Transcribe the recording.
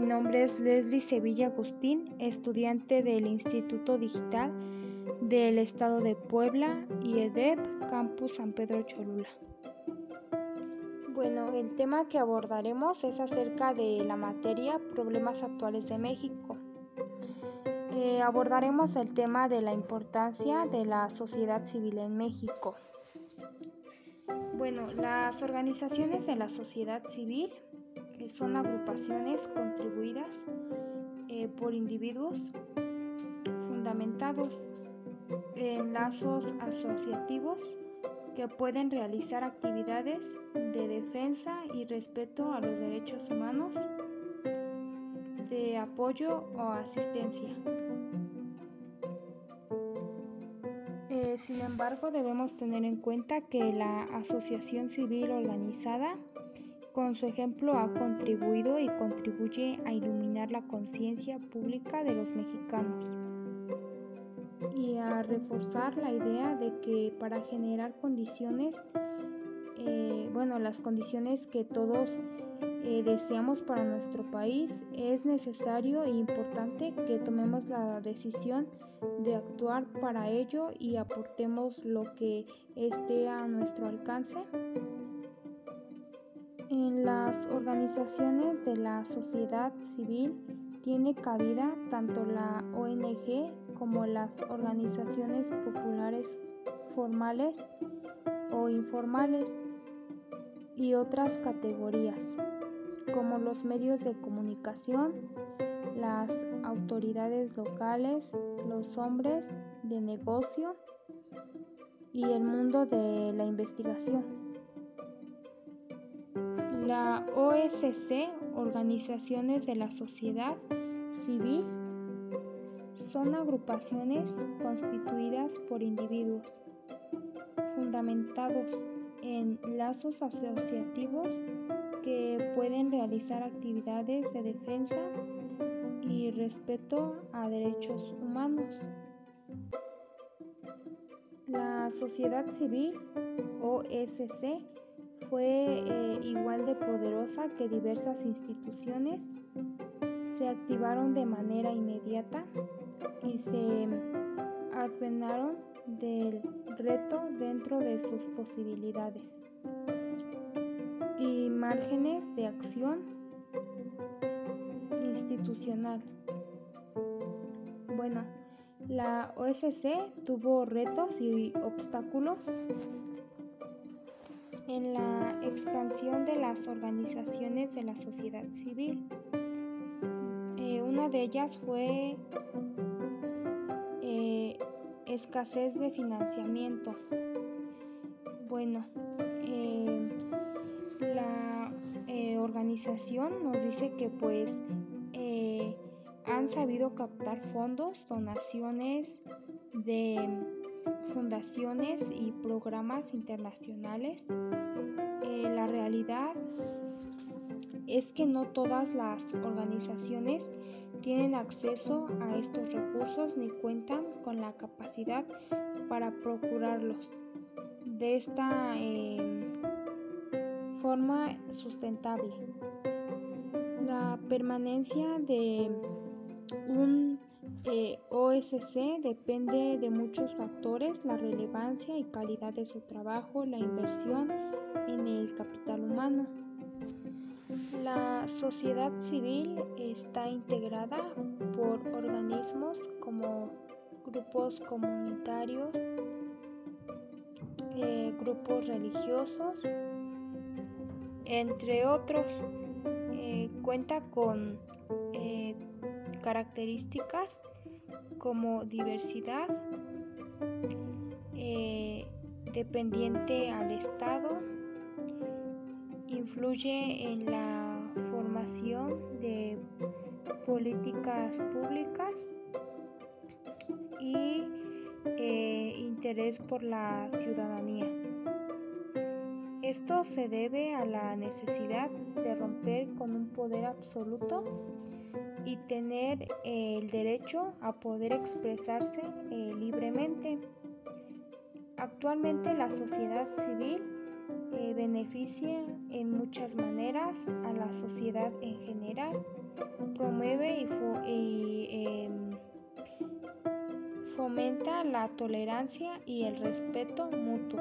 mi nombre es Leslie Sevilla Agustín, estudiante del Instituto Digital del Estado de Puebla y EDEP, Campus San Pedro Cholula. Bueno, el tema que abordaremos es acerca de la materia Problemas actuales de México. Eh, abordaremos el tema de la importancia de la sociedad civil en México. Bueno, las organizaciones de la sociedad civil son agrupaciones contribuidas eh, por individuos fundamentados en lazos asociativos que pueden realizar actividades de defensa y respeto a los derechos humanos, de apoyo o asistencia. Eh, sin embargo, debemos tener en cuenta que la asociación civil organizada, con su ejemplo, ha contribuido y contribuye a iluminar la conciencia pública de los mexicanos y a reforzar la idea de que para generar condiciones, eh, bueno, las condiciones que todos eh, deseamos para nuestro país, es necesario e importante que tomemos la decisión de actuar para ello y aportemos lo que esté a nuestro alcance. En las organizaciones de la sociedad civil tiene cabida tanto la ONG como las organizaciones populares formales o informales y otras categorías, como los medios de comunicación, las autoridades locales, los hombres de negocio y el mundo de la investigación. La OSC, Organizaciones de la Sociedad Civil, son agrupaciones constituidas por individuos fundamentados en lazos asociativos que pueden realizar actividades de defensa y respeto a derechos humanos. La sociedad civil OSC fue eh, igual de poderosa que diversas instituciones se activaron de manera inmediata y se advenaron del reto dentro de sus posibilidades y márgenes de acción institucional. Bueno, la OSC tuvo retos y obstáculos en la expansión de las organizaciones de la sociedad civil. Eh, una de ellas fue escasez de financiamiento. Bueno, eh, la eh, organización nos dice que pues eh, han sabido captar fondos, donaciones de fundaciones y programas internacionales. la realidad es que no todas las organizaciones tienen acceso a estos recursos ni cuentan con la capacidad para procurarlos de esta em, forma sustentable. La permanencia de un OSC depende de muchos factores, la relevancia y calidad de su trabajo, la inversión en el capital humano. La sociedad civil está integrada por organismos como grupos comunitarios, eh, grupos religiosos, entre otros. Eh, cuenta con eh, características como diversidad, dependiente al Estado, influye en la formación de políticas públicas y eh, interés por la ciudadanía. Esto se debe a la necesidad de romper con un poder absoluto y tener el derecho a poder expresarse eh, libremente. Actualmente la sociedad civil eh, beneficia en muchas maneras a la sociedad en general, promueve y, em, fomenta la tolerancia y el respeto mutuo.